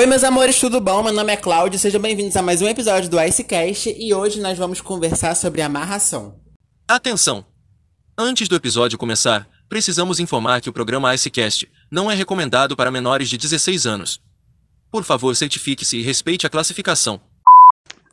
Oi, meus amores, tudo bom? Meu nome é Cláudio, sejam bem-vindos a mais um episódio do Icecast e hoje nós vamos conversar sobre amarração. Atenção! Antes do episódio começar, precisamos informar que o programa Icecast não é recomendado para menores de 16 anos. Por favor, certifique-se e respeite a classificação.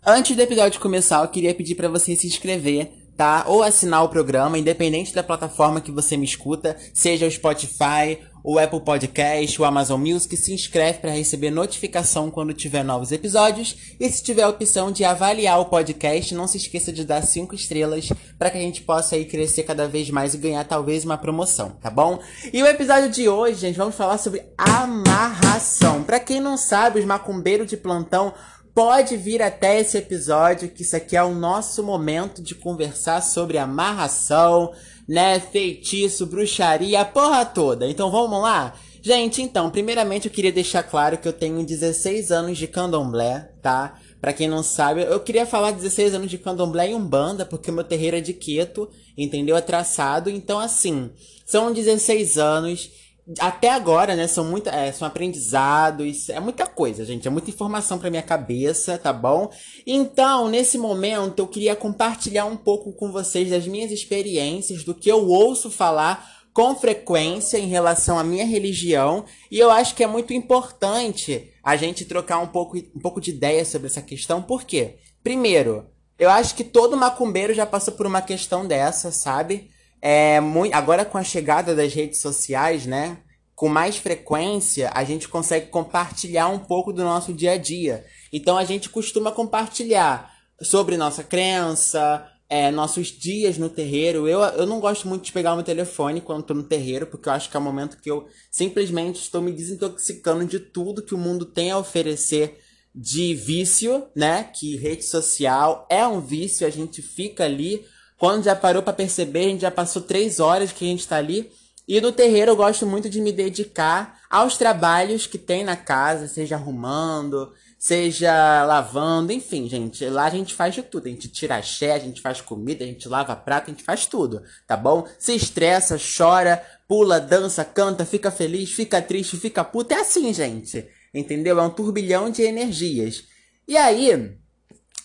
Antes do episódio começar, eu queria pedir para você se inscrever, tá? Ou assinar o programa, independente da plataforma que você me escuta, seja o Spotify o Apple Podcast, o Amazon Music, se inscreve para receber notificação quando tiver novos episódios. E se tiver a opção de avaliar o podcast, não se esqueça de dar cinco estrelas para que a gente possa aí crescer cada vez mais e ganhar talvez uma promoção, tá bom? E o episódio de hoje, gente, vamos falar sobre amarração. Para quem não sabe, os macumbeiros de plantão pode vir até esse episódio, que isso aqui é o nosso momento de conversar sobre amarração né? Feitiço, bruxaria, a porra toda. Então vamos lá? Gente, então, primeiramente eu queria deixar claro que eu tenho 16 anos de candomblé, tá? Pra quem não sabe, eu queria falar 16 anos de candomblé e umbanda, porque meu terreiro é de Queto, entendeu? É traçado. Então, assim, são 16 anos até agora, né, são muita, é, são aprendizados, é muita coisa, gente, é muita informação para minha cabeça, tá bom? Então, nesse momento, eu queria compartilhar um pouco com vocês das minhas experiências, do que eu ouço falar com frequência em relação à minha religião, e eu acho que é muito importante a gente trocar um pouco, um pouco de ideia sobre essa questão, por quê? Primeiro, eu acho que todo macumbeiro já passou por uma questão dessa, sabe? É muito, agora com a chegada das redes sociais, né? Com mais frequência, a gente consegue compartilhar um pouco do nosso dia a dia. Então a gente costuma compartilhar sobre nossa crença, é, nossos dias no terreiro. Eu, eu não gosto muito de pegar o meu telefone quando estou no terreiro, porque eu acho que é o momento que eu simplesmente estou me desintoxicando de tudo que o mundo tem a oferecer de vício, né? Que rede social é um vício, a gente fica ali quando já parou para perceber, a gente já passou três horas que a gente está ali. E no terreiro eu gosto muito de me dedicar aos trabalhos que tem na casa, seja arrumando, seja lavando, enfim, gente. Lá a gente faz de tudo. A gente tira axé, a gente faz comida, a gente lava prato, a gente faz tudo, tá bom? Se estressa, chora, pula, dança, canta, fica feliz, fica triste, fica puta. É assim, gente. Entendeu? É um turbilhão de energias. E aí,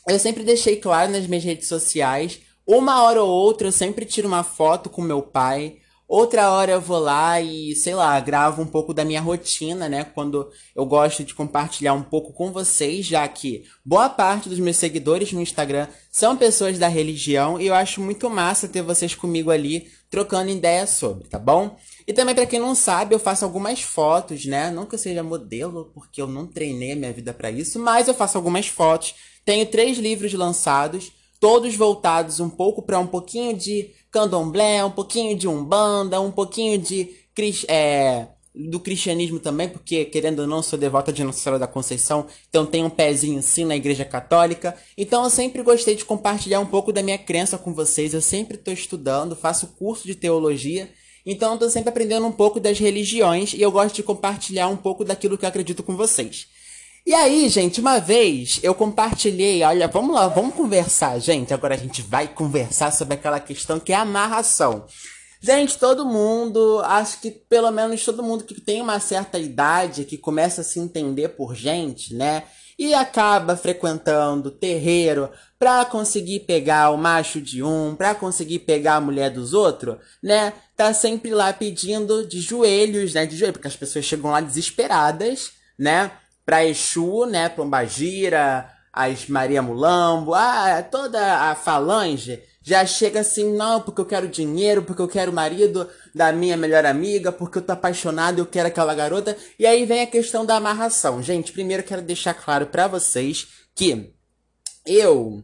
eu sempre deixei claro nas minhas redes sociais uma hora ou outra eu sempre tiro uma foto com meu pai. Outra hora eu vou lá e, sei lá, gravo um pouco da minha rotina, né? Quando eu gosto de compartilhar um pouco com vocês, já que boa parte dos meus seguidores no Instagram são pessoas da religião e eu acho muito massa ter vocês comigo ali trocando ideias sobre, tá bom? E também para quem não sabe, eu faço algumas fotos, né? Não que eu seja modelo, porque eu não treinei a minha vida para isso, mas eu faço algumas fotos. Tenho três livros lançados todos voltados um pouco para um pouquinho de candomblé, um pouquinho de umbanda, um pouquinho de é, do cristianismo também, porque querendo ou não sou devota de Nossa Senhora da Conceição, então tenho um pezinho sim na Igreja Católica. Então eu sempre gostei de compartilhar um pouco da minha crença com vocês. Eu sempre estou estudando, faço curso de teologia. Então estou sempre aprendendo um pouco das religiões e eu gosto de compartilhar um pouco daquilo que eu acredito com vocês. E aí, gente, uma vez eu compartilhei, olha, vamos lá, vamos conversar, gente. Agora a gente vai conversar sobre aquela questão que é amarração. Gente, todo mundo, acho que pelo menos todo mundo que tem uma certa idade, que começa a se entender por gente, né? E acaba frequentando terreiro pra conseguir pegar o macho de um, pra conseguir pegar a mulher dos outros, né? Tá sempre lá pedindo de joelhos, né? De joelhos, porque as pessoas chegam lá desesperadas, né? Pra Exu, né, Pombagira, as Maria Mulambo, ah, toda a falange já chega assim, não, porque eu quero dinheiro, porque eu quero o marido da minha melhor amiga, porque eu tô apaixonado eu quero aquela garota. E aí vem a questão da amarração. Gente, primeiro quero deixar claro para vocês que eu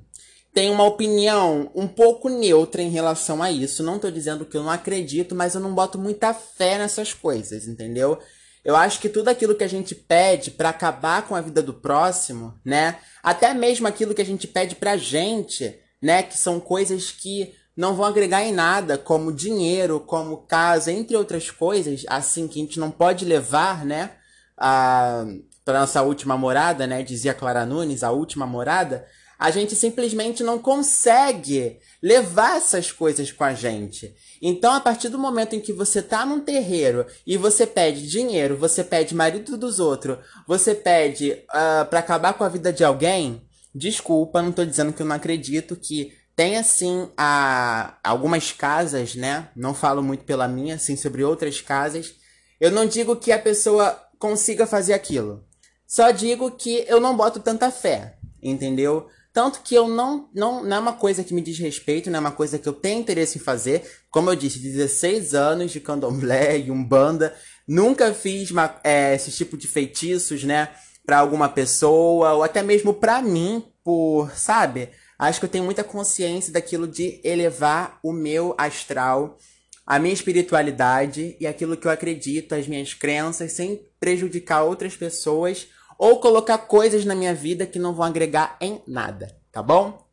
tenho uma opinião um pouco neutra em relação a isso. Não tô dizendo que eu não acredito, mas eu não boto muita fé nessas coisas, entendeu? Eu acho que tudo aquilo que a gente pede para acabar com a vida do próximo, né? Até mesmo aquilo que a gente pede pra gente, né? Que são coisas que não vão agregar em nada, como dinheiro, como casa, entre outras coisas, assim, que a gente não pode levar, né? A, pra nossa última morada, né? Dizia Clara Nunes, a última morada. A gente simplesmente não consegue levar essas coisas com a gente. Então, a partir do momento em que você tá num terreiro e você pede dinheiro, você pede marido dos outros, você pede uh, para acabar com a vida de alguém, desculpa, não tô dizendo que eu não acredito que tem assim a, algumas casas, né? Não falo muito pela minha, assim, sobre outras casas. Eu não digo que a pessoa consiga fazer aquilo. Só digo que eu não boto tanta fé, entendeu? Tanto que eu não, não, não é uma coisa que me diz respeito, não é uma coisa que eu tenho interesse em fazer. Como eu disse, 16 anos de candomblé e umbanda. Nunca fiz uma, é, esse tipo de feitiços, né? Pra alguma pessoa, ou até mesmo pra mim, por, sabe? Acho que eu tenho muita consciência daquilo de elevar o meu astral, a minha espiritualidade e aquilo que eu acredito, as minhas crenças, sem prejudicar outras pessoas ou colocar coisas na minha vida que não vão agregar em nada, tá bom?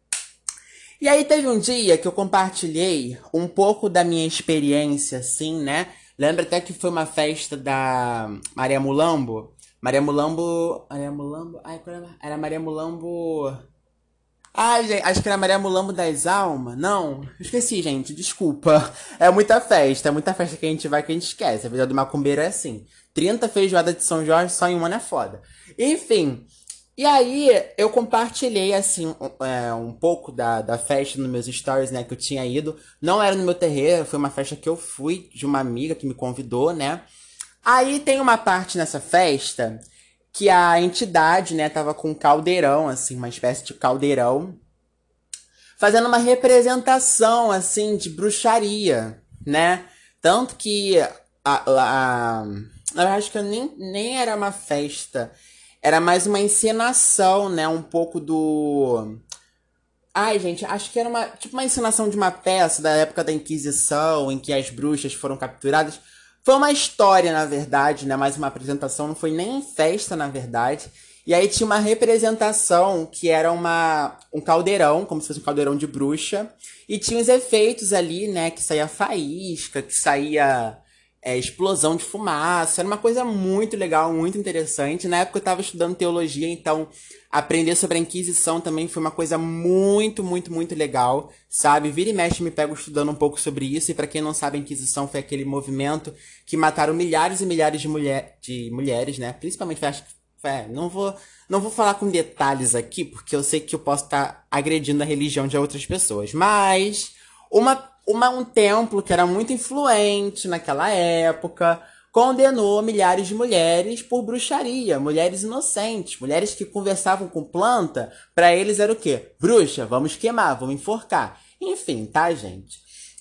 E aí teve um dia que eu compartilhei um pouco da minha experiência, assim, né? Lembra até que foi uma festa da Maria Mulambo? Maria Mulambo. Maria Mulambo. Ai, qual era? Era Maria Mulambo. Ai, gente, acho que era Maria Mulambo das Almas. Não, esqueci, gente, desculpa. É muita festa, é muita festa que a gente vai que a gente esquece. A vida do macumbeiro é assim. 30 feijoadas de São Jorge só em um ano é foda. Enfim, e aí eu compartilhei, assim, é, um pouco da, da festa nos meus stories, né, que eu tinha ido. Não era no meu terreiro, foi uma festa que eu fui de uma amiga que me convidou, né. Aí tem uma parte nessa festa que a entidade, né, tava com um caldeirão, assim, uma espécie de caldeirão, fazendo uma representação, assim, de bruxaria, né? Tanto que a, a, a eu acho que nem, nem era uma festa, era mais uma encenação, né? Um pouco do. Ai, gente, acho que era uma tipo uma encenação de uma peça da época da Inquisição, em que as bruxas foram capturadas. Foi uma história, na verdade, né? Mais uma apresentação, não foi nem festa, na verdade. E aí tinha uma representação que era uma, um caldeirão, como se fosse um caldeirão de bruxa. E tinha os efeitos ali, né? Que saía faísca, que saía é, explosão de fumaça. Era uma coisa muito legal, muito interessante. Na época eu estava estudando teologia, então aprender sobre a Inquisição também foi uma coisa muito, muito, muito legal, sabe? Vira e mexe me pego estudando um pouco sobre isso. E para quem não sabe, a Inquisição foi aquele movimento que mataram milhares e milhares de, mulher, de mulheres, né? Principalmente, acho que é, não vou, não vou falar com detalhes aqui, porque eu sei que eu posso estar tá agredindo a religião de outras pessoas. Mas uma uma, um templo que era muito influente naquela época condenou milhares de mulheres por bruxaria, mulheres inocentes, mulheres que conversavam com planta, para eles era o quê? Bruxa, vamos queimar, vamos enforcar. Enfim, tá, gente?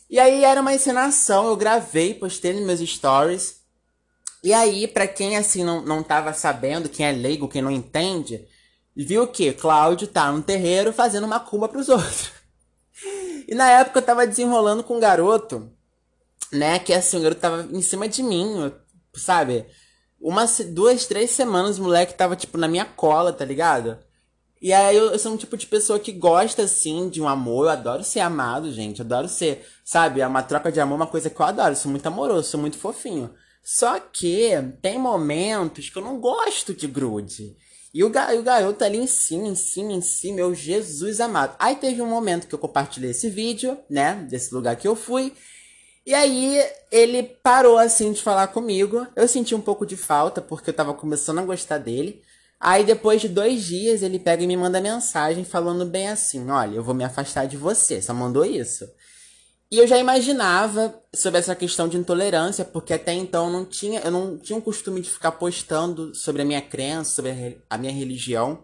E aí era uma encenação, eu gravei, postei nos meus stories. E aí, para quem assim não, não tava sabendo, quem é leigo, quem não entende, viu que Cláudio tá no terreiro fazendo uma cumba pros outros. E na época eu tava desenrolando com um garoto, né? Que assim, o garoto tava em cima de mim, sabe? Umas duas, três semanas o moleque tava, tipo, na minha cola, tá ligado? E aí eu, eu, sou um tipo de pessoa que gosta, assim, de um amor. Eu adoro ser amado, gente. Eu adoro ser, sabe? É uma troca de amor, uma coisa que eu adoro. Eu sou muito amoroso, sou muito fofinho. Só que tem momentos que eu não gosto de grude. E o, o garoto ali em cima, em cima, em cima, meu Jesus amado. Aí teve um momento que eu compartilhei esse vídeo, né? Desse lugar que eu fui. E aí ele parou assim de falar comigo. Eu senti um pouco de falta, porque eu tava começando a gostar dele. Aí depois de dois dias ele pega e me manda mensagem falando bem assim: Olha, eu vou me afastar de você. Só mandou isso. E eu já imaginava sobre essa questão de intolerância, porque até então não tinha, eu não tinha o costume de ficar postando sobre a minha crença, sobre a minha religião.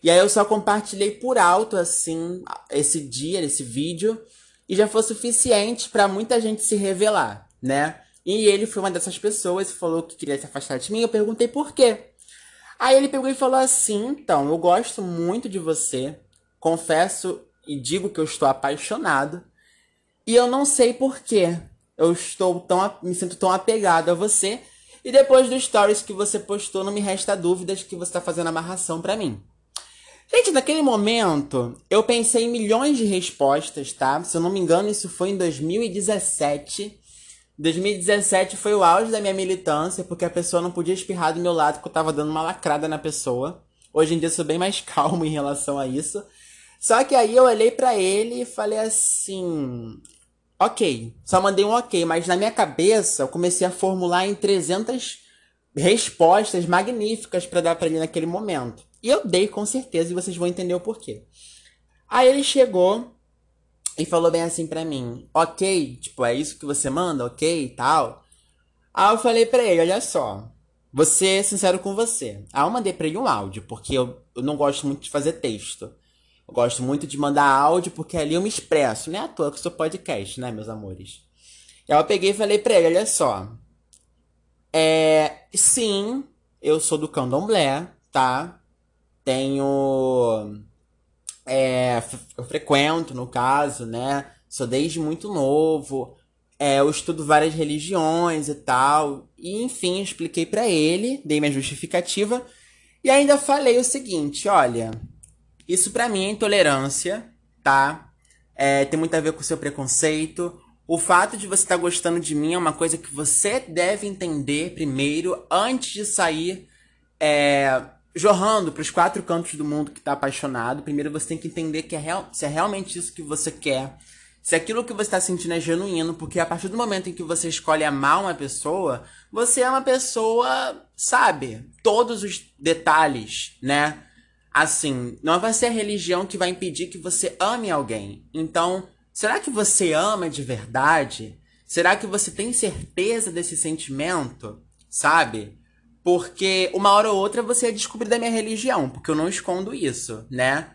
E aí eu só compartilhei por alto assim esse dia, esse vídeo, e já foi suficiente para muita gente se revelar, né? E ele foi uma dessas pessoas, falou que queria se afastar de mim. Eu perguntei por quê. Aí ele pegou e falou assim: "Então, eu gosto muito de você. Confesso e digo que eu estou apaixonado." E eu não sei porquê. Eu estou tão. me sinto tão apegado a você. E depois do stories que você postou, não me resta dúvidas que você está fazendo amarração para mim. Gente, naquele momento, eu pensei em milhões de respostas, tá? Se eu não me engano, isso foi em 2017. 2017 foi o auge da minha militância, porque a pessoa não podia espirrar do meu lado, porque eu tava dando uma lacrada na pessoa. Hoje em dia eu sou bem mais calmo em relação a isso. Só que aí eu olhei para ele e falei assim: Ok, só mandei um ok, mas na minha cabeça eu comecei a formular em 300 respostas magníficas para dar para ele naquele momento. E eu dei com certeza e vocês vão entender o porquê. Aí ele chegou e falou bem assim para mim: Ok, tipo, é isso que você manda, ok e tal. Aí eu falei pra ele: Olha só, ser sincero com você. Aí eu mandei pra ele um áudio, porque eu, eu não gosto muito de fazer texto. Eu gosto muito de mandar áudio porque ali eu me expresso. Não é à toa que sou podcast, né, meus amores? E aí eu peguei e falei pra ele, olha só. É, sim, eu sou do candomblé, tá? Tenho... É, eu frequento, no caso, né? Sou desde muito novo. É, eu estudo várias religiões e tal. E, enfim, expliquei para ele, dei minha justificativa. E ainda falei o seguinte, olha... Isso para mim é intolerância, tá? É, tem muito a ver com o seu preconceito. O fato de você estar tá gostando de mim é uma coisa que você deve entender primeiro, antes de sair é, jorrando para os quatro cantos do mundo que está apaixonado. Primeiro você tem que entender que é real, se é realmente isso que você quer. Se aquilo que você está sentindo é genuíno, porque a partir do momento em que você escolhe amar uma pessoa, você é uma pessoa, sabe, todos os detalhes, né? Assim, não vai ser a religião que vai impedir que você ame alguém. Então, será que você ama de verdade? Será que você tem certeza desse sentimento? Sabe? Porque uma hora ou outra você ia descobrir da minha religião, porque eu não escondo isso, né?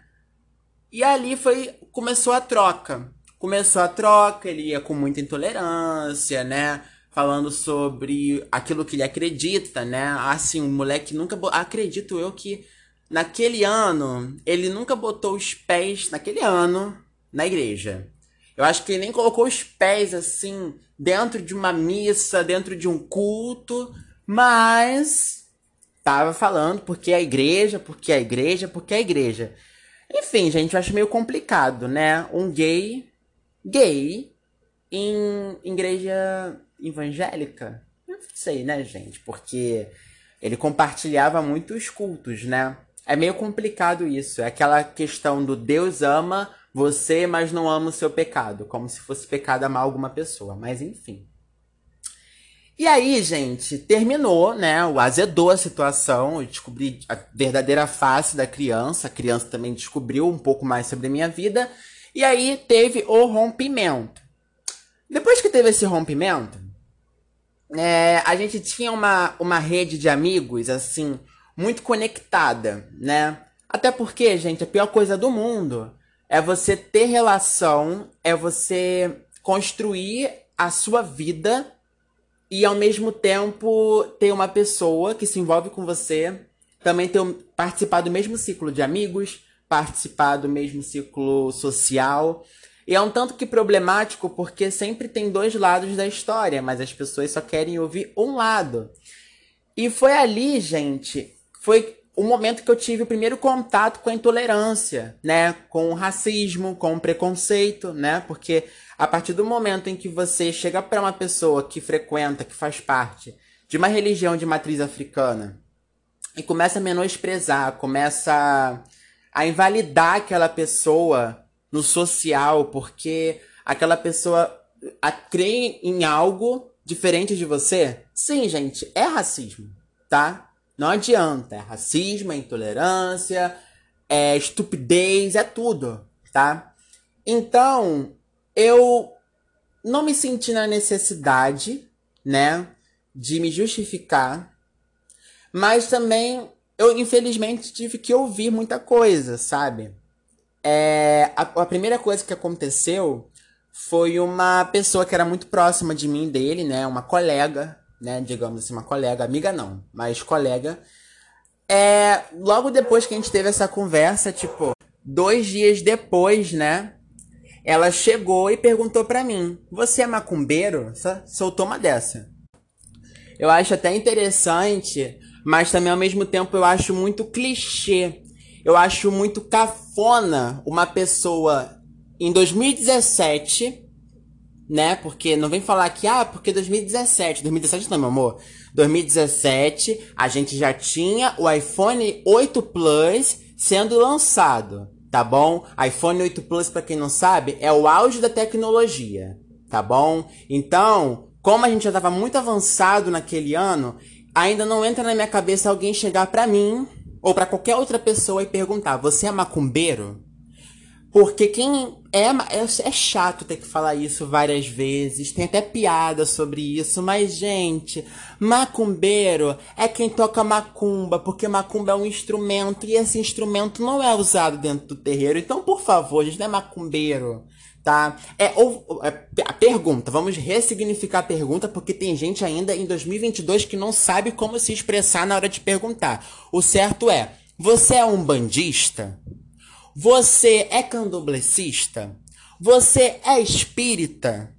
E ali foi começou a troca. Começou a troca, ele ia com muita intolerância, né? Falando sobre aquilo que ele acredita, né? Assim, um moleque nunca. Acredito eu que naquele ano, ele nunca botou os pés, naquele ano, na igreja. Eu acho que ele nem colocou os pés assim, dentro de uma missa, dentro de um culto, mas tava falando porque a igreja, porque a igreja, porque a igreja. Enfim, gente, eu acho meio complicado, né? Um gay, gay, em igreja evangélica. Não sei, né, gente? Porque ele compartilhava muitos cultos, né? É meio complicado isso. É aquela questão do Deus ama você, mas não ama o seu pecado. Como se fosse pecado amar alguma pessoa. Mas enfim. E aí, gente, terminou, né? O azedou a situação. Eu descobri a verdadeira face da criança. A criança também descobriu um pouco mais sobre a minha vida. E aí teve o rompimento. Depois que teve esse rompimento, é, a gente tinha uma, uma rede de amigos, assim, muito conectada, né? Até porque, gente, a pior coisa do mundo é você ter relação, é você construir a sua vida e ao mesmo tempo ter uma pessoa que se envolve com você, também ter participar do mesmo ciclo de amigos, participar do mesmo ciclo social. E é um tanto que problemático porque sempre tem dois lados da história, mas as pessoas só querem ouvir um lado. E foi ali, gente, foi o momento que eu tive o primeiro contato com a intolerância, né? Com o racismo, com o preconceito, né? Porque a partir do momento em que você chega para uma pessoa que frequenta, que faz parte de uma religião de matriz africana e começa a menosprezar, começa a invalidar aquela pessoa no social, porque aquela pessoa crê em algo diferente de você. Sim, gente, é racismo, tá? Não adianta. É racismo, é intolerância, é estupidez, é tudo, tá? Então, eu não me senti na necessidade, né, de me justificar, mas também eu infelizmente tive que ouvir muita coisa, sabe? É, a, a primeira coisa que aconteceu foi uma pessoa que era muito próxima de mim, dele, né, uma colega, né? Digamos assim, uma colega, amiga não, mas colega. É, logo depois que a gente teve essa conversa, tipo, dois dias depois, né? Ela chegou e perguntou para mim: Você é macumbeiro? Soltou uma dessa. Eu acho até interessante, mas também ao mesmo tempo eu acho muito clichê. Eu acho muito cafona uma pessoa em 2017 né? Porque não vem falar que, ah, porque 2017. 2017 não, meu amor. 2017, a gente já tinha o iPhone 8 Plus sendo lançado, tá bom? iPhone 8 Plus, para quem não sabe, é o auge da tecnologia, tá bom? Então, como a gente já tava muito avançado naquele ano, ainda não entra na minha cabeça alguém chegar para mim ou para qualquer outra pessoa e perguntar: "Você é macumbeiro?" Porque quem é, é, é chato ter que falar isso várias vezes, tem até piada sobre isso, mas gente, macumbeiro é quem toca macumba, porque macumba é um instrumento e esse instrumento não é usado dentro do terreiro. Então, por favor, gente, não é macumbeiro, tá? É, ou, é, a pergunta, vamos ressignificar a pergunta, porque tem gente ainda em 2022 que não sabe como se expressar na hora de perguntar. O certo é, você é um bandista? Você é candomblessista? Você é espírita?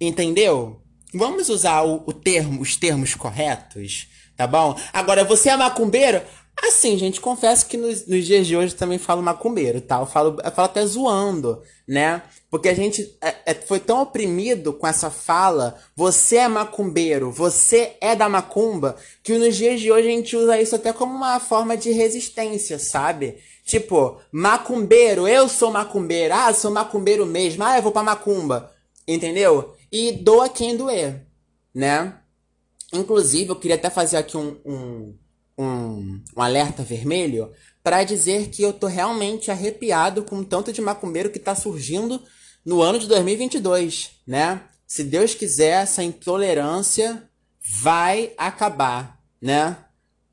Entendeu? Vamos usar o, o termo, os termos corretos, tá bom? Agora, você é macumbeiro? Assim, gente, confesso que nos, nos, dias de hoje também falo macumbeiro, tá? Eu falo, eu falo até zoando, né? Porque a gente é, é, foi tão oprimido com essa fala, você é macumbeiro, você é da macumba, que nos dias de hoje a gente usa isso até como uma forma de resistência, sabe? Tipo, macumbeiro, eu sou macumbeiro, ah, sou macumbeiro mesmo, ah, eu vou pra macumba, entendeu? E doa quem doer, né? Inclusive, eu queria até fazer aqui um, um, um, um alerta vermelho para dizer que eu tô realmente arrepiado com o tanto de macumbeiro que tá surgindo no ano de 2022, né? Se Deus quiser, essa intolerância vai acabar, né?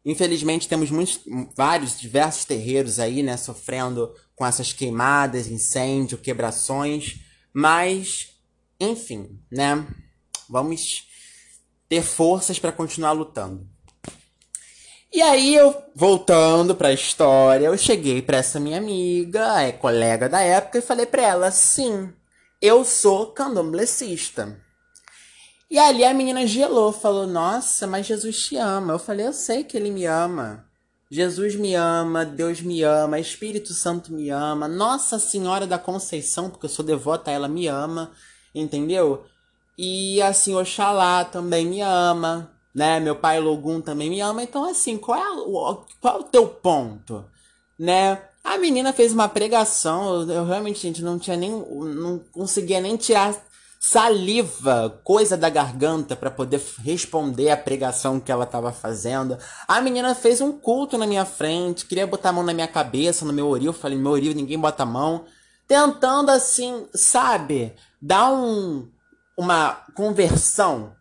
Infelizmente temos muitos, vários, diversos terreiros aí, né, sofrendo com essas queimadas, incêndio, quebrações, mas, enfim, né, vamos ter forças para continuar lutando. E aí eu, voltando para a história, eu cheguei para essa minha amiga, é colega da época, e falei para ela, sim, eu sou candomblessista. E ali a menina gelou, falou: Nossa, mas Jesus te ama. Eu falei: Eu sei que ele me ama. Jesus me ama, Deus me ama, Espírito Santo me ama, Nossa Senhora da Conceição, porque eu sou devota, ela me ama, entendeu? E assim, Oxalá também me ama, né? Meu pai Logum também me ama. Então, assim, qual é o, qual é o teu ponto, né? A menina fez uma pregação, eu, eu realmente, gente, não tinha nem. não conseguia nem tirar saliva, coisa da garganta para poder responder a pregação que ela estava fazendo. A menina fez um culto na minha frente, queria botar a mão na minha cabeça, no meu oril, falei, meu oril, ninguém bota a mão, tentando assim, sabe, dar um uma conversão.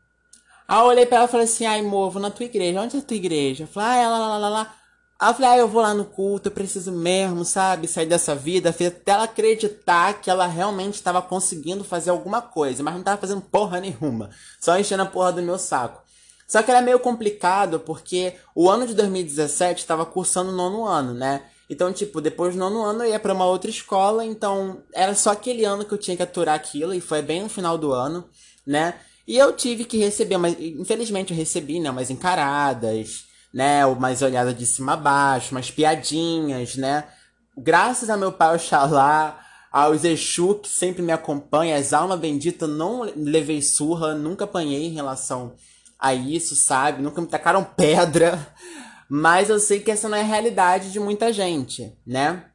Aí eu olhei para ela e falei assim: "Ai, movo, na tua igreja. Onde é a tua igreja?" Eu falei: "Ah, lá, lá, lá, lá. Aí eu falei, ah, eu vou lá no culto, eu preciso mesmo, sabe, sair dessa vida. Fez até ela acreditar que ela realmente estava conseguindo fazer alguma coisa, mas não estava fazendo porra nenhuma. Só enchendo a porra do meu saco. Só que era meio complicado porque o ano de 2017 estava cursando o nono ano, né? Então, tipo, depois do nono ano eu ia para uma outra escola, então era só aquele ano que eu tinha que aturar aquilo, e foi bem no final do ano, né? E eu tive que receber, mas infelizmente eu recebi, né, umas encaradas, né? Umas olhadas de cima a baixo, umas piadinhas, né? Graças a meu pai Oxalá, aos Exu que sempre me acompanha, as almas benditas, não levei surra, nunca apanhei em relação a isso, sabe? Nunca me tacaram pedra. Mas eu sei que essa não é a realidade de muita gente, né?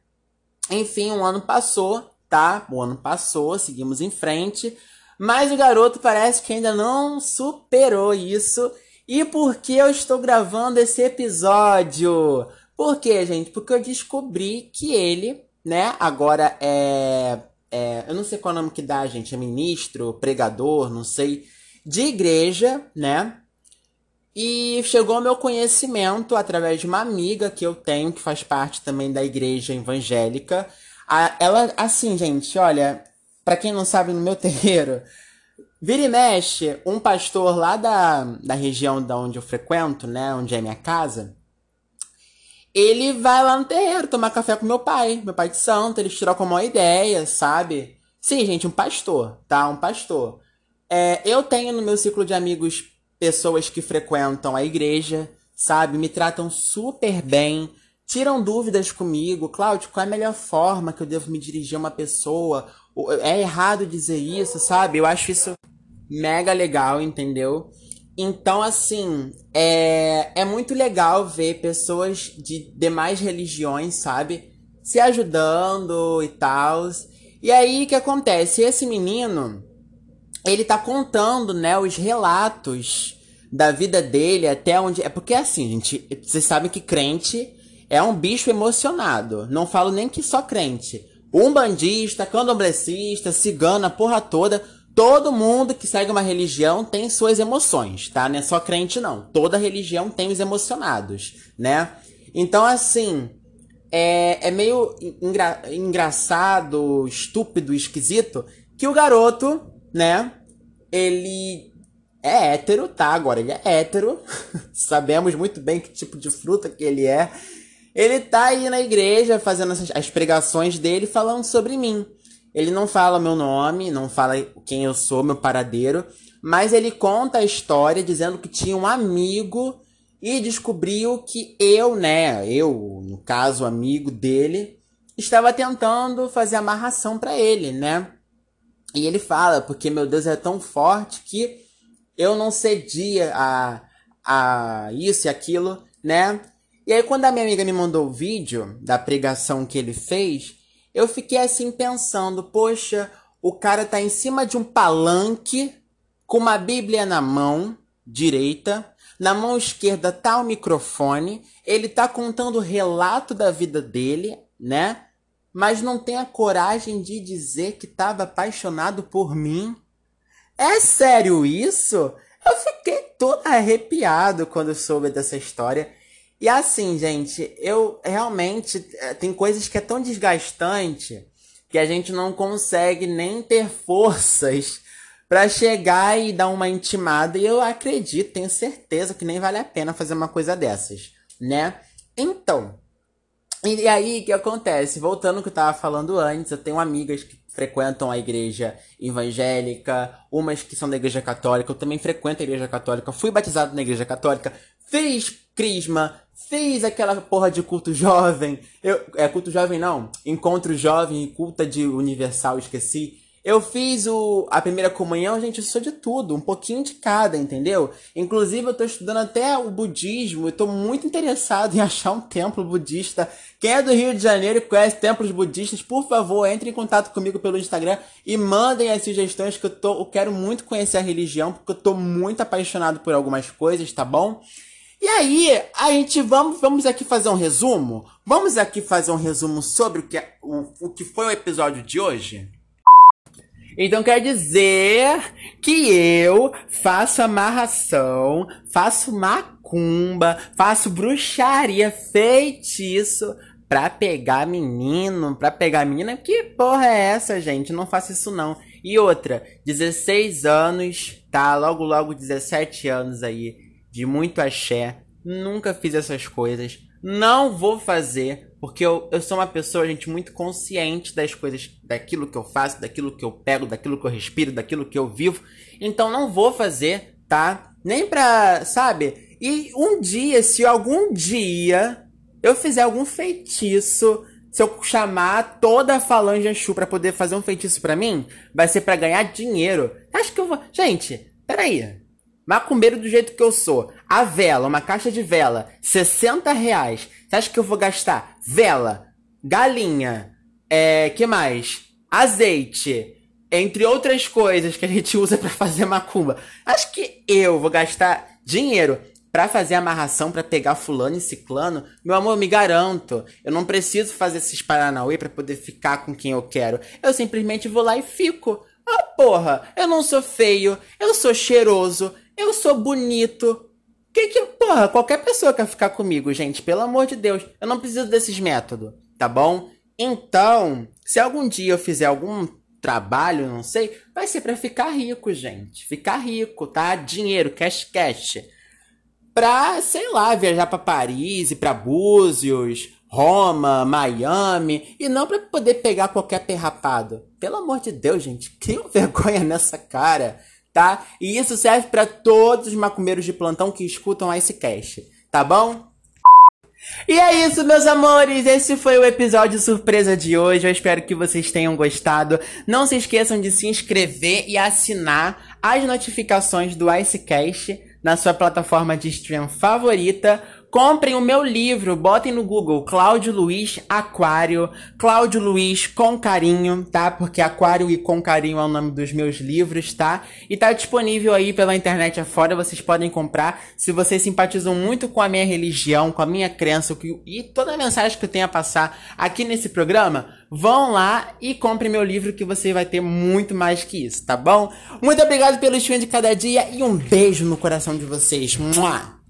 Enfim, um ano passou, tá? O ano passou, seguimos em frente. Mas o garoto parece que ainda não superou isso e por que eu estou gravando esse episódio? Por quê, gente? Porque eu descobri que ele, né, agora é, é. Eu não sei qual é o nome que dá, gente. É ministro, pregador, não sei. De igreja, né? E chegou ao meu conhecimento através de uma amiga que eu tenho, que faz parte também da igreja evangélica. ela, assim, gente, olha, para quem não sabe, no meu terreiro, Vira e mexe, um pastor lá da, da região da onde eu frequento, né? Onde é minha casa. Ele vai lá no terreiro tomar café com meu pai, meu pai de santo. Eles trocam uma ideia, sabe? Sim, gente, um pastor, tá? Um pastor. É, eu tenho no meu ciclo de amigos pessoas que frequentam a igreja, sabe? Me tratam super bem, tiram dúvidas comigo. Cláudio, qual é a melhor forma que eu devo me dirigir a uma pessoa? É errado dizer isso, sabe? Eu acho isso mega legal, entendeu? Então, assim, é, é muito legal ver pessoas de demais religiões, sabe? se ajudando e tal. E aí o que acontece? Esse menino, ele tá contando, né, os relatos da vida dele até onde. É porque assim, gente, vocês sabem que crente é um bicho emocionado. Não falo nem que só crente. Umbandista, candomblessista, cigana, porra toda. Todo mundo que segue uma religião tem suas emoções, tá? Não é só crente, não. Toda religião tem os emocionados, né? Então, assim, é, é meio engra, engraçado, estúpido, esquisito que o garoto, né? Ele é hétero, tá? Agora ele é hétero. Sabemos muito bem que tipo de fruta que ele é. Ele tá aí na igreja fazendo as pregações dele falando sobre mim. Ele não fala meu nome, não fala quem eu sou, meu paradeiro, mas ele conta a história dizendo que tinha um amigo e descobriu que eu, né, eu, no caso, amigo dele, estava tentando fazer amarração para ele, né? E ele fala, porque meu Deus é tão forte que eu não cedia a, a isso e aquilo, né? E aí, quando a minha amiga me mandou o vídeo da pregação que ele fez, eu fiquei assim pensando, poxa, o cara tá em cima de um palanque com uma Bíblia na mão direita, na mão esquerda tá o microfone, ele tá contando o relato da vida dele, né? Mas não tem a coragem de dizer que estava apaixonado por mim. É sério isso? Eu fiquei todo arrepiado quando soube dessa história. E assim, gente, eu realmente eh, tem coisas que é tão desgastante que a gente não consegue nem ter forças para chegar e dar uma intimada. E eu acredito, tenho certeza que nem vale a pena fazer uma coisa dessas, né? Então, e aí o que acontece? Voltando ao que eu tava falando antes, eu tenho amigas que frequentam a igreja evangélica, umas que são da igreja católica, eu também frequento a igreja católica, fui batizado na igreja católica, fiz crisma, fiz aquela porra de culto jovem. Eu, é culto jovem não, encontro jovem culta de universal, esqueci. Eu fiz o, a primeira comunhão, gente, eu sou de tudo, um pouquinho de cada, entendeu? Inclusive, eu tô estudando até o budismo, eu tô muito interessado em achar um templo budista. Quem é do Rio de Janeiro e conhece templos budistas, por favor, entre em contato comigo pelo Instagram e mandem as sugestões que eu, tô, eu quero muito conhecer a religião, porque eu tô muito apaixonado por algumas coisas, tá bom? E aí, a gente vamos, vamos aqui fazer um resumo? Vamos aqui fazer um resumo sobre o que, é, o, o que foi o episódio de hoje? Então quer dizer que eu faço amarração, faço macumba, faço bruxaria, feitiço pra pegar menino, pra pegar menina. Que porra é essa, gente? Não faço isso não. E outra, 16 anos, tá? Logo, logo 17 anos aí de muito axé, nunca fiz essas coisas, não vou fazer, porque eu, eu sou uma pessoa, gente, muito consciente das coisas, daquilo que eu faço, daquilo que eu pego, daquilo que eu respiro, daquilo que eu vivo, então não vou fazer, tá? Nem pra, sabe? E um dia, se algum dia eu fizer algum feitiço, se eu chamar toda a falange Exu pra poder fazer um feitiço para mim, vai ser para ganhar dinheiro. Acho que eu vou. Gente, peraí. Macumbeiro do jeito que eu sou. A vela, uma caixa de vela, 60 reais. Você acha que eu vou gastar vela, galinha, é, que mais? Azeite, entre outras coisas que a gente usa para fazer macumba. Acho que eu vou gastar dinheiro para fazer amarração para pegar fulano e ciclano. Meu amor, me garanto, eu não preciso fazer esses paranauê para poder ficar com quem eu quero. Eu simplesmente vou lá e fico. Ah, porra, eu não sou feio, eu sou cheiroso, eu sou bonito. Que que, porra, qualquer pessoa quer ficar comigo, gente, pelo amor de Deus. Eu não preciso desses métodos, tá bom? Então, se algum dia eu fizer algum trabalho, não sei, vai ser para ficar rico, gente. Ficar rico, tá? Dinheiro, cash cash. Pra, sei lá, viajar para Paris e para Búzios, Roma, Miami, e não para poder pegar qualquer perrapado. Pelo amor de Deus, gente, que vergonha nessa cara tá? E isso serve para todos os macumbeiros de plantão que escutam esse cast, tá bom? E é isso, meus amores. Esse foi o episódio surpresa de hoje. Eu espero que vocês tenham gostado. Não se esqueçam de se inscrever e assinar as notificações do Icecast na sua plataforma de stream favorita comprem o meu livro, botem no Google Cláudio Luiz Aquário, Cláudio Luiz com carinho, tá? Porque Aquário e com carinho é o nome dos meus livros, tá? E tá disponível aí pela internet afora, vocês podem comprar. Se vocês simpatizam muito com a minha religião, com a minha crença e toda a mensagem que eu tenho a passar aqui nesse programa, vão lá e comprem meu livro que você vai ter muito mais que isso, tá bom? Muito obrigado pelo stream de cada dia e um beijo no coração de vocês. Mua!